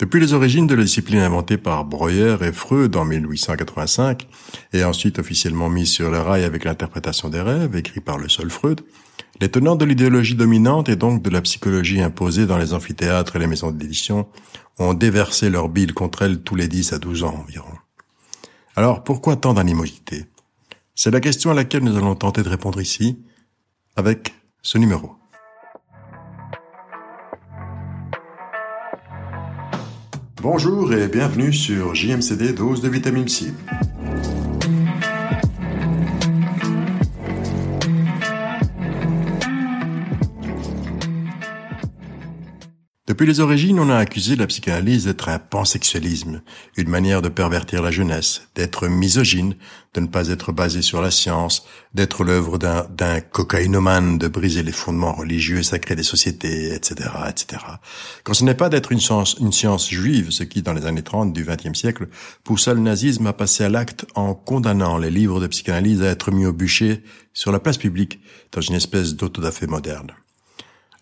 Depuis les origines de la discipline inventée par Breuer et Freud en 1885, et ensuite officiellement mise sur le rail avec l'interprétation des rêves, écrit par le seul Freud, les tenants de l'idéologie dominante et donc de la psychologie imposée dans les amphithéâtres et les maisons d'édition ont déversé leur bile contre elle tous les 10 à 12 ans environ. Alors pourquoi tant d'animosité? C'est la question à laquelle nous allons tenter de répondre ici, avec ce numéro. Bonjour et bienvenue sur JMCD Dose de vitamine C. Depuis les origines, on a accusé la psychanalyse d'être un pansexualisme, une manière de pervertir la jeunesse, d'être misogyne, de ne pas être basée sur la science, d'être l'œuvre d'un cocaïnomane, de briser les fondements religieux et sacrés des sociétés, etc., etc. Quand ce n'est pas d'être une science, une science juive, ce qui, dans les années 30 du XXe siècle, poussa le nazisme à passer à l'acte en condamnant les livres de psychanalyse à être mis au bûcher sur la place publique, dans une espèce d'autodafé moderne.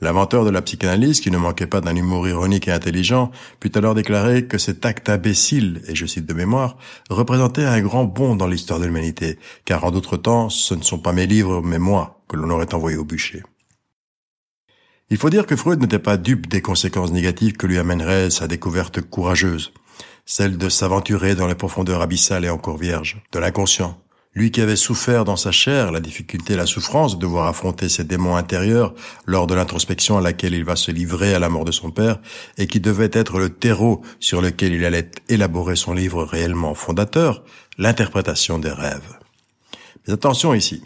L'inventeur de la psychanalyse, qui ne manquait pas d'un humour ironique et intelligent, put alors déclarer que cet acte imbécile, et je cite de mémoire, représentait un grand bond dans l'histoire de l'humanité, car en d'autres temps, ce ne sont pas mes livres, mais moi, que l'on aurait envoyé au bûcher. Il faut dire que Freud n'était pas dupe des conséquences négatives que lui amènerait sa découverte courageuse, celle de s'aventurer dans les profondeurs abyssales et encore vierges, de l'inconscient, lui qui avait souffert dans sa chair la difficulté et la souffrance de devoir affronter ses démons intérieurs lors de l'introspection à laquelle il va se livrer à la mort de son père, et qui devait être le terreau sur lequel il allait élaborer son livre réellement fondateur, l'interprétation des rêves. Mais attention ici.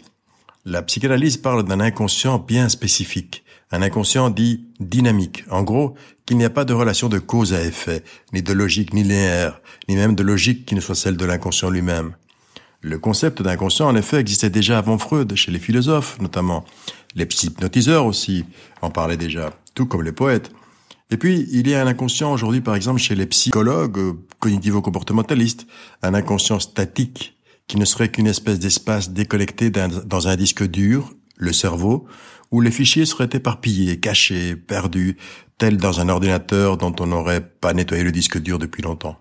La psychanalyse parle d'un inconscient bien spécifique, un inconscient dit dynamique. En gros, qu'il n'y a pas de relation de cause à effet, ni de logique linéaire, ni même de logique qui ne soit celle de l'inconscient lui-même. Le concept d'inconscient, en effet, existait déjà avant Freud, chez les philosophes notamment. Les hypnotiseurs aussi en parlaient déjà, tout comme les poètes. Et puis, il y a un inconscient aujourd'hui, par exemple, chez les psychologues euh, cognitivo-comportementalistes, un inconscient statique, qui ne serait qu'une espèce d'espace déconnecté dans un disque dur, le cerveau, où les fichiers seraient éparpillés, cachés, perdus, tels dans un ordinateur dont on n'aurait pas nettoyé le disque dur depuis longtemps.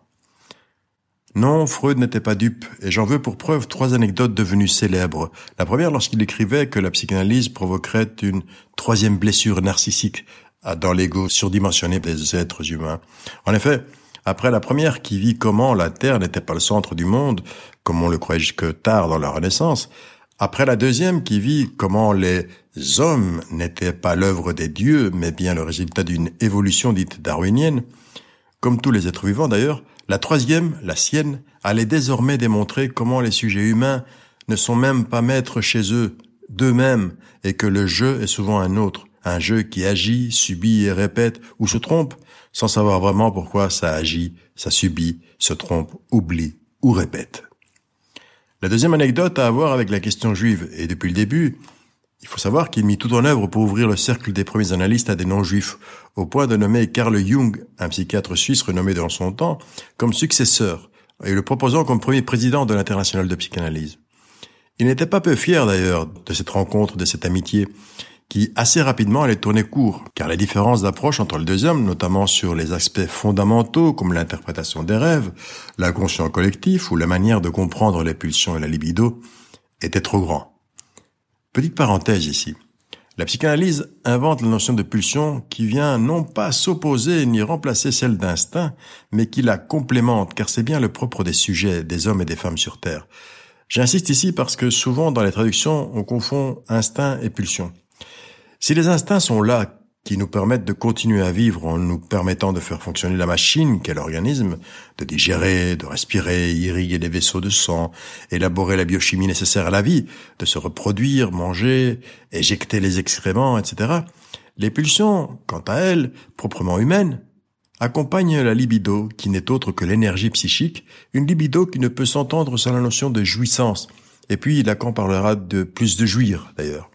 Non, Freud n'était pas dupe, et j'en veux pour preuve trois anecdotes devenues célèbres. La première lorsqu'il écrivait que la psychanalyse provoquerait une troisième blessure narcissique dans l'ego surdimensionné des êtres humains. En effet, après la première qui vit comment la Terre n'était pas le centre du monde, comme on le croyait jusque tard dans la Renaissance, après la deuxième qui vit comment les hommes n'étaient pas l'œuvre des dieux, mais bien le résultat d'une évolution dite darwinienne, comme tous les êtres vivants d'ailleurs, la troisième, la sienne, allait désormais démontrer comment les sujets humains ne sont même pas maîtres chez eux, d'eux-mêmes, et que le jeu est souvent un autre, un jeu qui agit, subit et répète, ou se trompe, sans savoir vraiment pourquoi ça agit, ça subit, se trompe, oublie ou répète. La deuxième anecdote a à voir avec la question juive, et depuis le début, il faut savoir qu'il mit tout en œuvre pour ouvrir le cercle des premiers analystes à des non-juifs, au point de nommer Carl Jung, un psychiatre suisse renommé dans son temps, comme successeur, et le proposant comme premier président de l'international de psychanalyse. Il n'était pas peu fier d'ailleurs de cette rencontre, de cette amitié, qui assez rapidement allait tourner court, car les différences d'approche entre les deux hommes, notamment sur les aspects fondamentaux comme l'interprétation des rêves, l'inconscient collectif ou la manière de comprendre les pulsions et la libido, étaient trop grands. Petite parenthèse ici. La psychanalyse invente la notion de pulsion qui vient non pas s'opposer ni remplacer celle d'instinct, mais qui la complémente, car c'est bien le propre des sujets, des hommes et des femmes sur Terre. J'insiste ici parce que souvent dans les traductions, on confond instinct et pulsion. Si les instincts sont là qui nous permettent de continuer à vivre en nous permettant de faire fonctionner la machine qu'est l'organisme, de digérer, de respirer, irriguer les vaisseaux de sang, élaborer la biochimie nécessaire à la vie, de se reproduire, manger, éjecter les excréments, etc. Les pulsions, quant à elles, proprement humaines, accompagnent la libido, qui n'est autre que l'énergie psychique, une libido qui ne peut s'entendre sans la notion de jouissance. Et puis Lacan parlera de plus de jouir, d'ailleurs.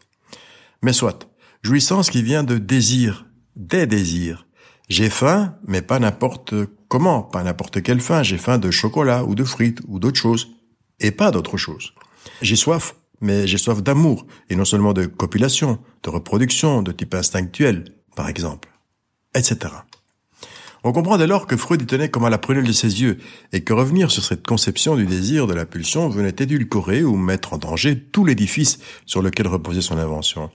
Mais soit. Jouissance qui vient de désir, des désirs. J'ai faim, mais pas n'importe comment, pas n'importe quelle faim. J'ai faim de chocolat ou de frites ou d'autres choses. Et pas d'autre chose. J'ai soif, mais j'ai soif d'amour, et non seulement de copulation, de reproduction, de type instinctuel, par exemple, etc. On comprend dès lors que Freud y tenait comme à la prunelle de ses yeux, et que revenir sur cette conception du désir de la pulsion venait édulcorer ou mettre en danger tout l'édifice sur lequel reposait son invention.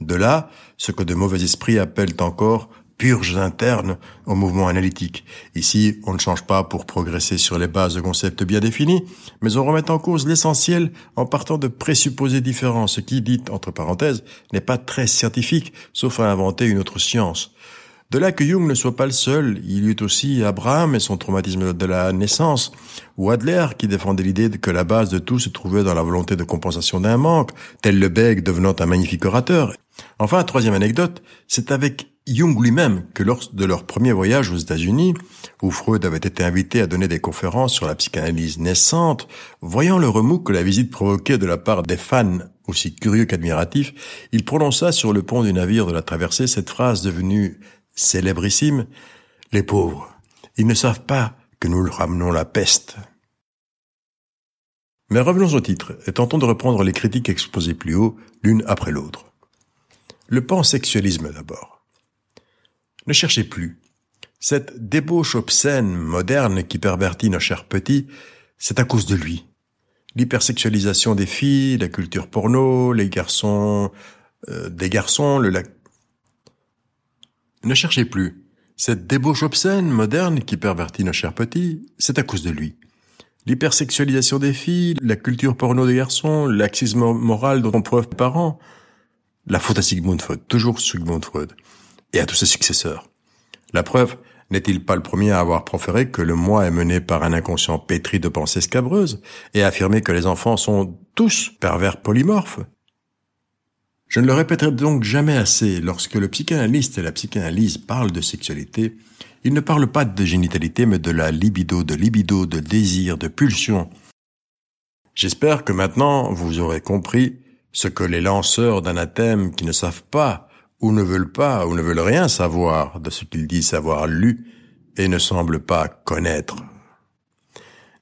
De là, ce que de mauvais esprits appellent encore purges internes au mouvement analytique. Ici, on ne change pas pour progresser sur les bases de concepts bien définis, mais on remet en cause l'essentiel en partant de présupposés différents, ce qui, dit entre parenthèses, n'est pas très scientifique, sauf à inventer une autre science. De là que Jung ne soit pas le seul, il y eut aussi Abraham et son traumatisme de la naissance, ou Adler qui défendait l'idée que la base de tout se trouvait dans la volonté de compensation d'un manque, tel le Beg devenant un magnifique orateur. Enfin, troisième anecdote, c'est avec Jung lui-même que lors de leur premier voyage aux États-Unis, où Freud avait été invité à donner des conférences sur la psychanalyse naissante, voyant le remous que la visite provoquait de la part des fans aussi curieux qu'admiratifs, il prononça sur le pont du navire de la traversée cette phrase devenue célébrissime, les pauvres, ils ne savent pas que nous leur ramenons la peste. Mais revenons au titre, et tentons de reprendre les critiques exposées plus haut, l'une après l'autre. Le pansexualisme d'abord. Ne cherchez plus. Cette débauche obscène, moderne, qui pervertit nos chers petits, c'est à cause de lui. L'hypersexualisation des filles, la culture porno, les garçons, euh, des garçons, le, ne cherchez plus. Cette débauche obscène, moderne, qui pervertit nos chers petits, c'est à cause de lui. L'hypersexualisation des filles, la culture porno des garçons, l'axisme moral dont on preuve parents, la faute à Sigmund Freud, toujours Sigmund Freud, et à tous ses successeurs. La preuve, n'est-il pas le premier à avoir proféré que le moi est mené par un inconscient pétri de pensées scabreuses et à affirmer que les enfants sont tous pervers polymorphes? Je ne le répéterai donc jamais assez, lorsque le psychanalyste et la psychanalyse parlent de sexualité, ils ne parlent pas de génitalité, mais de la libido, de libido, de désir, de pulsion. J'espère que maintenant vous aurez compris ce que les lanceurs d'anathèmes qui ne savent pas, ou ne veulent pas, ou ne veulent rien savoir de ce qu'ils disent avoir lu, et ne semblent pas connaître.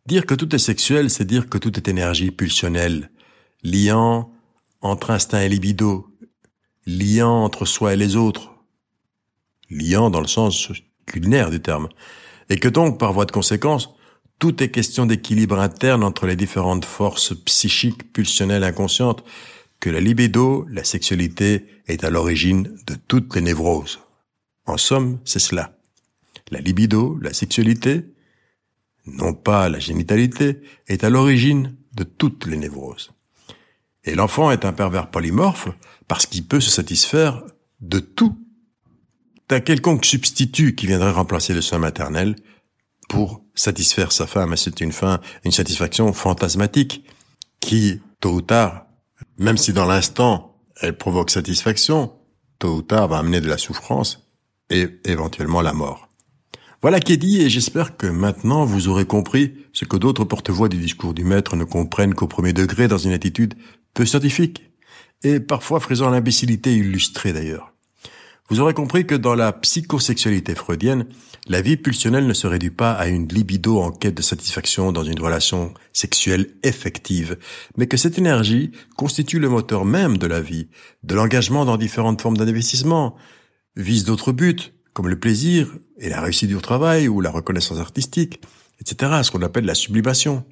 Dire que tout est sexuel, c'est dire que tout est énergie pulsionnelle, liant entre instinct et libido, liant entre soi et les autres, liant dans le sens culinaire du terme, et que donc, par voie de conséquence, tout est question d'équilibre interne entre les différentes forces psychiques, pulsionnelles, inconscientes, que la libido, la sexualité, est à l'origine de toutes les névroses. En somme, c'est cela. La libido, la sexualité, non pas la génitalité, est à l'origine de toutes les névroses. Et l'enfant est un pervers polymorphe parce qu'il peut se satisfaire de tout, d'un quelconque substitut qui viendrait remplacer le sein maternel pour satisfaire sa femme. C'est une fin, une satisfaction fantasmatique qui, tôt ou tard, même si dans l'instant elle provoque satisfaction, tôt ou tard va amener de la souffrance et éventuellement la mort. Voilà qui est dit et j'espère que maintenant vous aurez compris ce que d'autres porte-voix du discours du maître ne comprennent qu'au premier degré dans une attitude peu scientifique, et parfois frisant l'imbécilité illustrée d'ailleurs. Vous aurez compris que dans la psychosexualité freudienne, la vie pulsionnelle ne se réduit pas à une libido en quête de satisfaction dans une relation sexuelle effective, mais que cette énergie constitue le moteur même de la vie, de l'engagement dans différentes formes d'investissement, vise d'autres buts, comme le plaisir et la réussite du travail ou la reconnaissance artistique, etc., ce qu'on appelle la sublimation.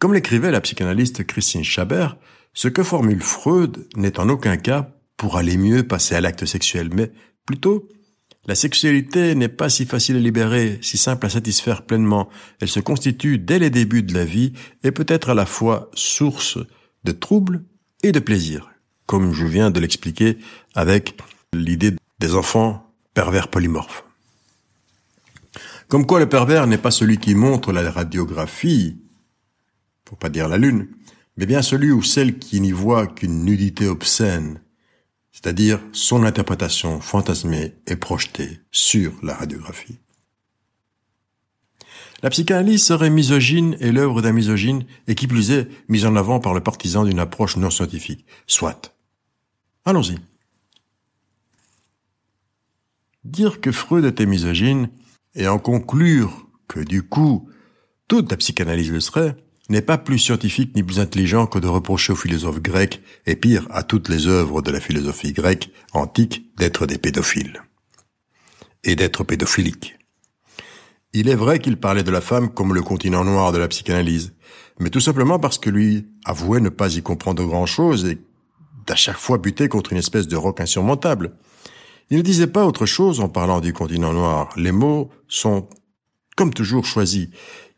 Comme l'écrivait la psychanalyste Christine Chabert, ce que formule Freud n'est en aucun cas pour aller mieux passer à l'acte sexuel, mais plutôt la sexualité n'est pas si facile à libérer, si simple à satisfaire pleinement. Elle se constitue dès les débuts de la vie et peut être à la fois source de troubles et de plaisir, comme je viens de l'expliquer avec l'idée des enfants pervers polymorphes. Comme quoi le pervers n'est pas celui qui montre la radiographie pour pas dire la lune, mais bien celui ou celle qui n'y voit qu'une nudité obscène, c'est-à-dire son interprétation fantasmée et projetée sur la radiographie. La psychanalyse serait misogyne et l'œuvre d'un misogyne, et qui plus est, mise en avant par le partisan d'une approche non scientifique. Soit. Allons-y. Dire que Freud était misogyne, et en conclure que du coup, toute la psychanalyse le serait, n'est pas plus scientifique ni plus intelligent que de reprocher aux philosophes grecs, et pire, à toutes les œuvres de la philosophie grecque antique, d'être des pédophiles. et d'être pédophilique. Il est vrai qu'il parlait de la femme comme le continent noir de la psychanalyse, mais tout simplement parce que lui avouait ne pas y comprendre grand-chose et d'à chaque fois buter contre une espèce de roc insurmontable. Il ne disait pas autre chose en parlant du continent noir. Les mots sont, comme toujours, choisis.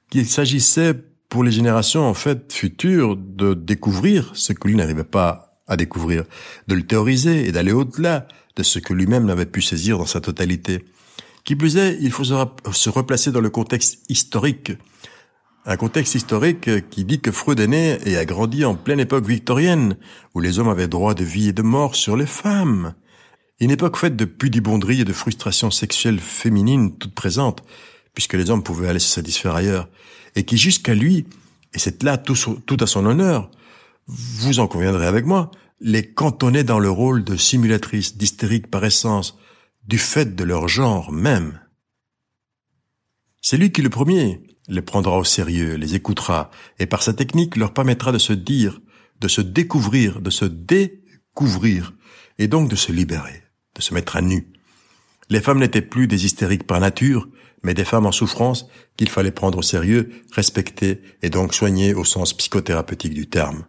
Qu'il s'agissait pour les générations, en fait, futures, de découvrir ce que lui n'arrivait pas à découvrir, de le théoriser et d'aller au-delà de ce que lui-même n'avait pu saisir dans sa totalité. Qui plus est, il faut se replacer dans le contexte historique. Un contexte historique qui dit que Freud est né et a grandi en pleine époque victorienne, où les hommes avaient droit de vie et de mort sur les femmes. Une époque faite de pudibonderie et de frustration sexuelle féminine toute présente, puisque les hommes pouvaient aller se satisfaire ailleurs, et qui jusqu'à lui, et c'est là tout, à son honneur, vous en conviendrez avec moi, les cantonnait dans le rôle de simulatrice, d'hystérique par essence, du fait de leur genre même. C'est lui qui le premier les prendra au sérieux, les écoutera, et par sa technique leur permettra de se dire, de se découvrir, de se découvrir, et donc de se libérer, de se mettre à nu. Les femmes n'étaient plus des hystériques par nature, mais des femmes en souffrance qu'il fallait prendre au sérieux, respecter et donc soigner au sens psychothérapeutique du terme.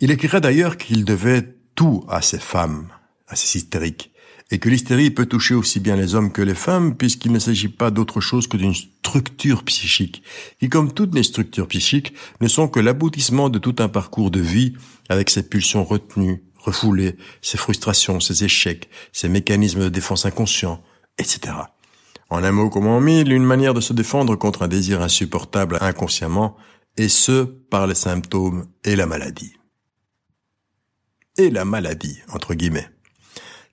Il écrira d'ailleurs qu'il devait tout à ces femmes, à ces hystériques, et que l'hystérie peut toucher aussi bien les hommes que les femmes, puisqu'il ne s'agit pas d'autre chose que d'une structure psychique, qui, comme toutes les structures psychiques, ne sont que l'aboutissement de tout un parcours de vie, avec ses pulsions retenues, refoulées, ses frustrations, ses échecs, ses mécanismes de défense inconscients, etc. En un mot comme en mille, une manière de se défendre contre un désir insupportable inconsciemment, et ce, par les symptômes et la maladie. Et la maladie, entre guillemets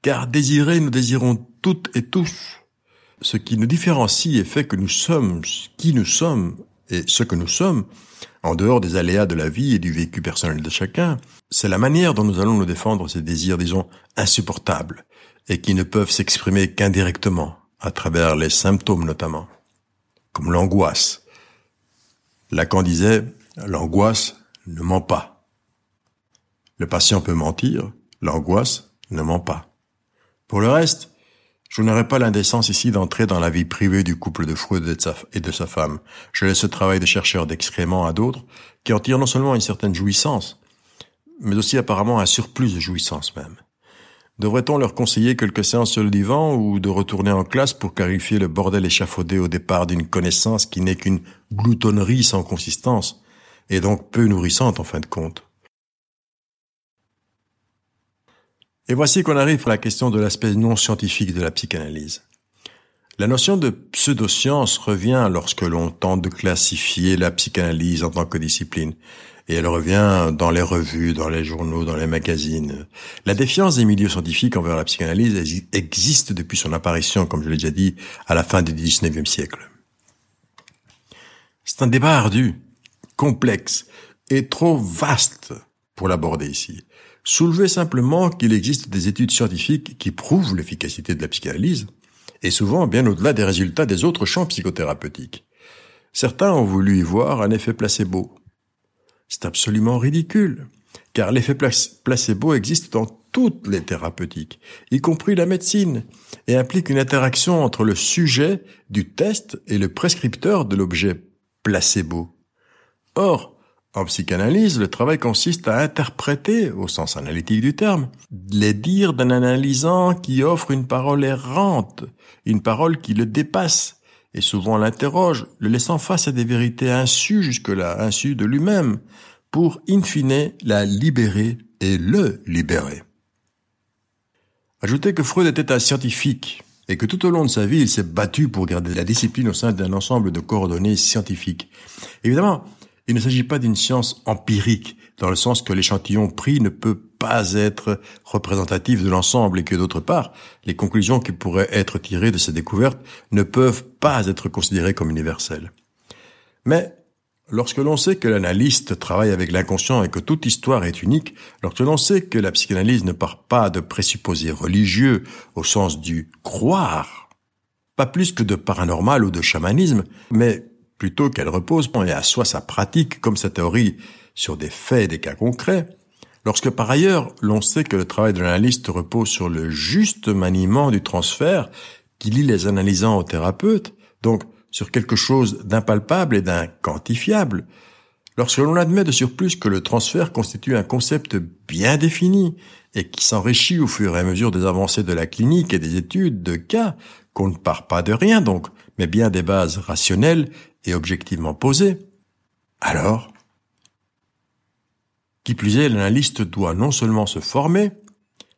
car désirer, nous désirons toutes et tous. Ce qui nous différencie et fait que nous sommes qui nous sommes et ce que nous sommes, en dehors des aléas de la vie et du vécu personnel de chacun, c'est la manière dont nous allons nous défendre ces désirs, disons, insupportables, et qui ne peuvent s'exprimer qu'indirectement, à travers les symptômes notamment, comme l'angoisse. Lacan disait, l'angoisse ne ment pas. Le patient peut mentir, l'angoisse ne ment pas. Pour le reste, je n'aurai pas l'indécence ici d'entrer dans la vie privée du couple de Freud et de sa femme. Je laisse ce travail de chercheur d'excréments à d'autres, qui en tirent non seulement une certaine jouissance, mais aussi apparemment un surplus de jouissance même. Devrait-on leur conseiller quelques séances sur le divan ou de retourner en classe pour clarifier le bordel échafaudé au départ d'une connaissance qui n'est qu'une gloutonnerie sans consistance, et donc peu nourrissante en fin de compte? Et voici qu'on arrive à la question de l'aspect non scientifique de la psychanalyse. La notion de pseudoscience revient lorsque l'on tente de classifier la psychanalyse en tant que discipline. Et elle revient dans les revues, dans les journaux, dans les magazines. La défiance des milieux scientifiques envers la psychanalyse existe depuis son apparition, comme je l'ai déjà dit, à la fin du XIXe siècle. C'est un débat ardu, complexe et trop vaste pour l'aborder ici. Soulever simplement qu'il existe des études scientifiques qui prouvent l'efficacité de la psychanalyse, et souvent bien au-delà des résultats des autres champs psychothérapeutiques. Certains ont voulu y voir un effet placebo. C'est absolument ridicule, car l'effet placebo existe dans toutes les thérapeutiques, y compris la médecine, et implique une interaction entre le sujet du test et le prescripteur de l'objet placebo. Or, en psychanalyse, le travail consiste à interpréter, au sens analytique du terme, les dires d'un analysant qui offre une parole errante, une parole qui le dépasse, et souvent l'interroge, le laissant face à des vérités insues jusque-là, insues de lui-même, pour, in fine, la libérer et le libérer. Ajoutez que Freud était un scientifique, et que tout au long de sa vie, il s'est battu pour garder la discipline au sein d'un ensemble de coordonnées scientifiques. Évidemment, il ne s'agit pas d'une science empirique, dans le sens que l'échantillon pris ne peut pas être représentatif de l'ensemble et que d'autre part, les conclusions qui pourraient être tirées de ces découvertes ne peuvent pas être considérées comme universelles. Mais lorsque l'on sait que l'analyste travaille avec l'inconscient et que toute histoire est unique, lorsque l'on sait que la psychanalyse ne part pas de présupposés religieux au sens du croire, pas plus que de paranormal ou de chamanisme, mais plutôt qu'elle repose et assoit sa pratique comme sa théorie sur des faits et des cas concrets, Lorsque par ailleurs l'on sait que le travail de l'analyste repose sur le juste maniement du transfert qui lie les analysants aux thérapeutes, donc sur quelque chose d'impalpable et d'inquantifiable, lorsque l'on admet de surplus que le transfert constitue un concept bien défini et qui s'enrichit au fur et à mesure des avancées de la clinique et des études de cas, qu'on ne part pas de rien donc, mais bien des bases rationnelles et objectivement posées, alors qui plus est, l'analyste doit non seulement se former,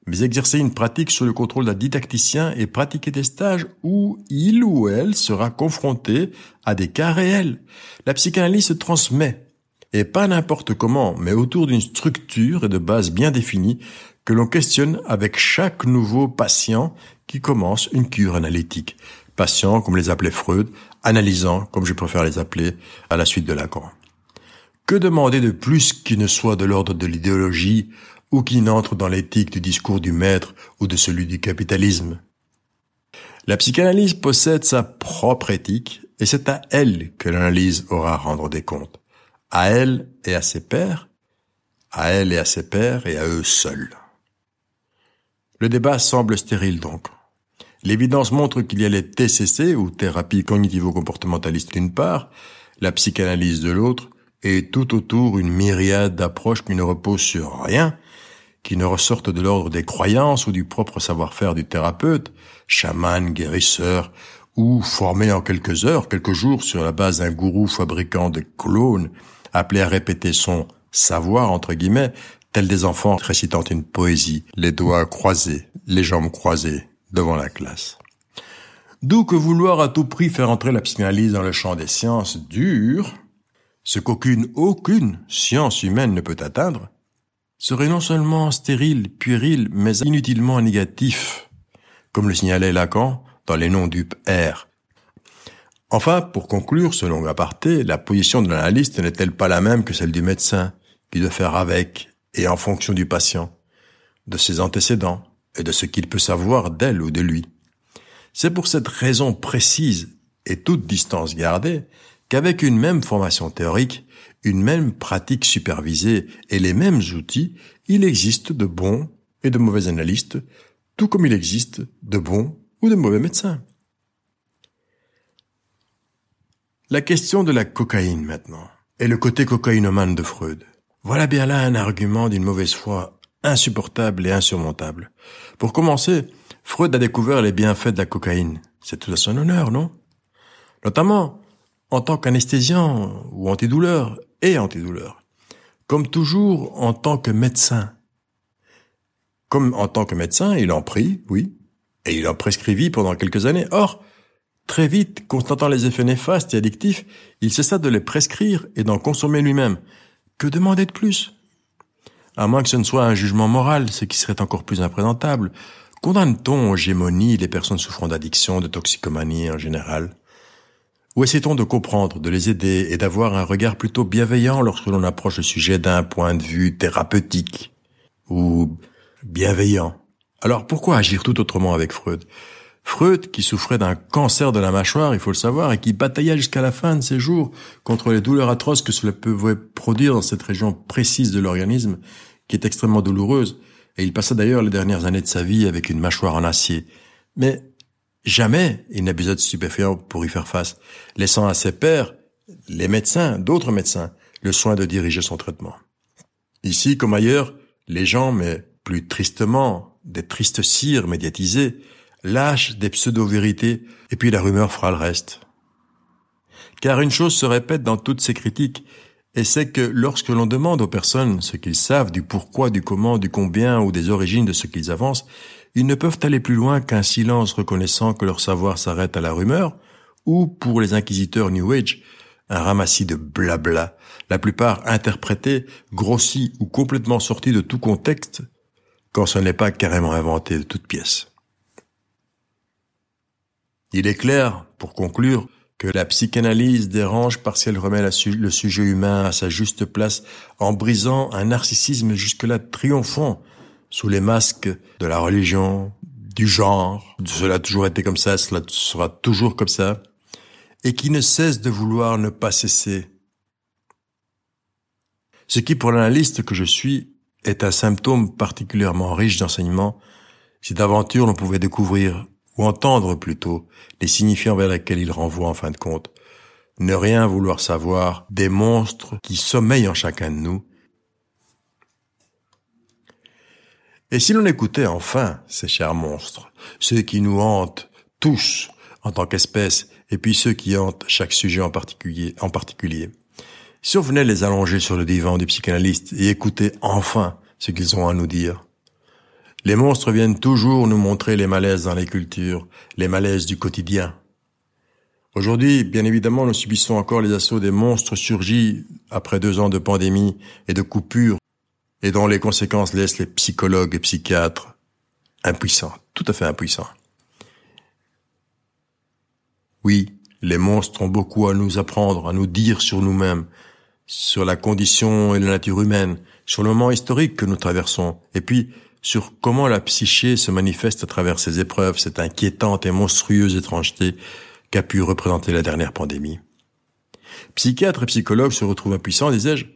mais exercer une pratique sous le contrôle d'un didacticien et pratiquer des stages où il ou elle sera confronté à des cas réels. La psychanalyse se transmet, et pas n'importe comment, mais autour d'une structure et de bases bien définies que l'on questionne avec chaque nouveau patient qui commence une cure analytique. Patient, comme les appelait Freud, analysant, comme je préfère les appeler, à la suite de Lacan. Que demander de plus qui ne soit de l'ordre de l'idéologie ou qui n'entre dans l'éthique du discours du maître ou de celui du capitalisme? La psychanalyse possède sa propre éthique et c'est à elle que l'analyse aura à rendre des comptes. À elle et à ses pairs, à elle et à ses pairs et à eux seuls. Le débat semble stérile donc. L'évidence montre qu'il y a les TCC ou thérapie cognitivo-comportementaliste d'une part, la psychanalyse de l'autre, et tout autour une myriade d'approches qui ne reposent sur rien, qui ne ressortent de l'ordre des croyances ou du propre savoir-faire du thérapeute, chaman, guérisseur, ou formé en quelques heures, quelques jours sur la base d'un gourou fabricant de clones, appelé à répéter son savoir, entre guillemets, tel des enfants récitant une poésie, les doigts croisés, les jambes croisées, devant la classe. D'où que vouloir à tout prix faire entrer la psychanalyse dans le champ des sciences dures, ce qu'aucune, aucune science humaine ne peut atteindre, serait non seulement stérile, puéril, mais inutilement négatif, comme le signalait Lacan dans les noms du R. Enfin, pour conclure ce long aparté, la position de l'analyste n'est-elle pas la même que celle du médecin, qui doit faire avec et en fonction du patient, de ses antécédents? Et de ce qu'il peut savoir d'elle ou de lui. C'est pour cette raison précise et toute distance gardée qu'avec une même formation théorique, une même pratique supervisée et les mêmes outils, il existe de bons et de mauvais analystes, tout comme il existe de bons ou de mauvais médecins. La question de la cocaïne maintenant, et le côté cocaïnomane de Freud. Voilà bien là un argument d'une mauvaise foi insupportable et insurmontable. Pour commencer, Freud a découvert les bienfaits de la cocaïne. C'est tout à son honneur, non? Notamment en tant qu'anesthésiant ou antidouleur et antidouleur. Comme toujours en tant que médecin. Comme en tant que médecin, il en prit, oui, et il en prescrivit pendant quelques années. Or, très vite, constatant les effets néfastes et addictifs, il cessa de les prescrire et d'en consommer lui-même. Que demander de plus? À moins que ce ne soit un jugement moral, ce qui serait encore plus imprésentable. Condamne-t-on aux gémonies les personnes souffrant d'addiction, de toxicomanie en général? Ou essaie-t-on de comprendre, de les aider et d'avoir un regard plutôt bienveillant lorsque l'on approche le sujet d'un point de vue thérapeutique? Ou bienveillant? Alors pourquoi agir tout autrement avec Freud? Freud, qui souffrait d'un cancer de la mâchoire, il faut le savoir, et qui batailla jusqu'à la fin de ses jours contre les douleurs atroces que cela pouvait produire dans cette région précise de l'organisme, qui est extrêmement douloureuse, et il passa d'ailleurs les dernières années de sa vie avec une mâchoire en acier. Mais Jamais il n'abusa de stupéfiants pour y faire face, laissant à ses pairs, les médecins, d'autres médecins, le soin de diriger son traitement. Ici, comme ailleurs, les gens, mais plus tristement, des tristes cires médiatisées, lâchent des pseudo-vérités, et puis la rumeur fera le reste. Car une chose se répète dans toutes ces critiques, et c'est que lorsque l'on demande aux personnes ce qu'ils savent du pourquoi, du comment, du combien ou des origines de ce qu'ils avancent, ils ne peuvent aller plus loin qu'un silence reconnaissant que leur savoir s'arrête à la rumeur, ou, pour les inquisiteurs New Age, un ramassis de blabla, la plupart interprétés, grossis ou complètement sortis de tout contexte, quand ce n'est pas carrément inventé de toutes pièces. Il est clair, pour conclure, que la psychanalyse dérange parce qu'elle remet le sujet humain à sa juste place en brisant un narcissisme jusque-là triomphant sous les masques de la religion, du genre, cela a toujours été comme ça, cela sera toujours comme ça, et qui ne cesse de vouloir ne pas cesser. Ce qui, pour l'analyste que je suis, est un symptôme particulièrement riche d'enseignements si d'aventure l'on pouvait découvrir, ou entendre plutôt, les signifiants vers lesquels il renvoie en fin de compte. Ne rien vouloir savoir des monstres qui sommeillent en chacun de nous. Et si l'on écoutait enfin ces chers monstres, ceux qui nous hantent tous en tant qu'espèce, et puis ceux qui hantent chaque sujet en particulier, en particulier. Si on venait les allonger sur le divan du psychanalyste et écouter enfin ce qu'ils ont à nous dire. Les monstres viennent toujours nous montrer les malaises dans les cultures, les malaises du quotidien. Aujourd'hui, bien évidemment, nous subissons encore les assauts des monstres surgis après deux ans de pandémie et de coupures et dont les conséquences laissent les psychologues et psychiatres impuissants, tout à fait impuissants. Oui, les monstres ont beaucoup à nous apprendre, à nous dire sur nous-mêmes, sur la condition et la nature humaine, sur le moment historique que nous traversons, et puis sur comment la psyché se manifeste à travers ces épreuves, cette inquiétante et monstrueuse étrangeté qu'a pu représenter la dernière pandémie. Psychiatres et psychologues se retrouvent impuissants, disais-je,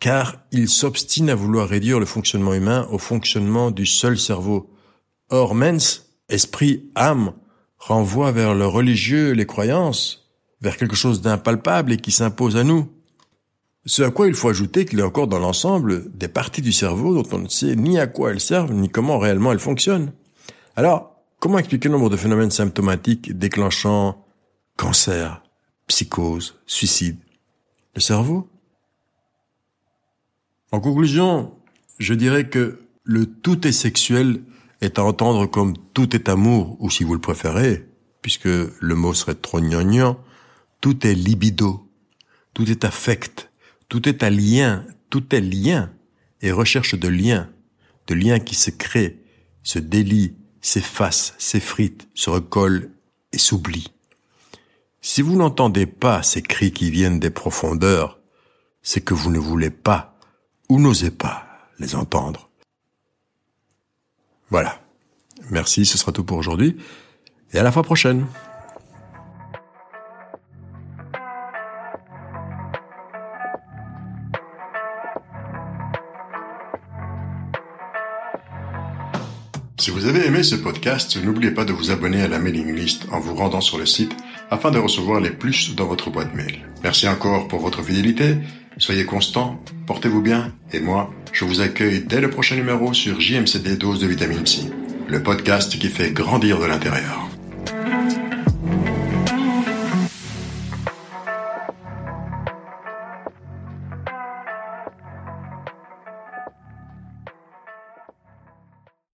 car ils s'obstinent à vouloir réduire le fonctionnement humain au fonctionnement du seul cerveau. Or, mens, esprit, âme, renvoie vers le religieux, les croyances, vers quelque chose d'impalpable et qui s'impose à nous. Ce à quoi il faut ajouter qu'il y a encore dans l'ensemble des parties du cerveau dont on ne sait ni à quoi elles servent, ni comment réellement elles fonctionnent. Alors, comment expliquer le nombre de phénomènes symptomatiques déclenchant cancer, psychose, suicide? Le cerveau? En conclusion, je dirais que le tout est sexuel est à entendre comme tout est amour, ou si vous le préférez, puisque le mot serait trop gnangnan, tout est libido, tout est affect, tout est à lien, tout est lien, et recherche de liens, de liens qui se créent, se délient, s'effacent, s'effritent, se recollent et s'oublient. Si vous n'entendez pas ces cris qui viennent des profondeurs, c'est que vous ne voulez pas ou n'osez pas les entendre. Voilà. Merci, ce sera tout pour aujourd'hui. Et à la fois prochaine. Ce podcast, n'oubliez pas de vous abonner à la mailing list en vous rendant sur le site afin de recevoir les plus dans votre boîte mail. Merci encore pour votre fidélité, soyez constants, portez-vous bien, et moi, je vous accueille dès le prochain numéro sur JMCD Dose de Vitamine C, le podcast qui fait grandir de l'intérieur.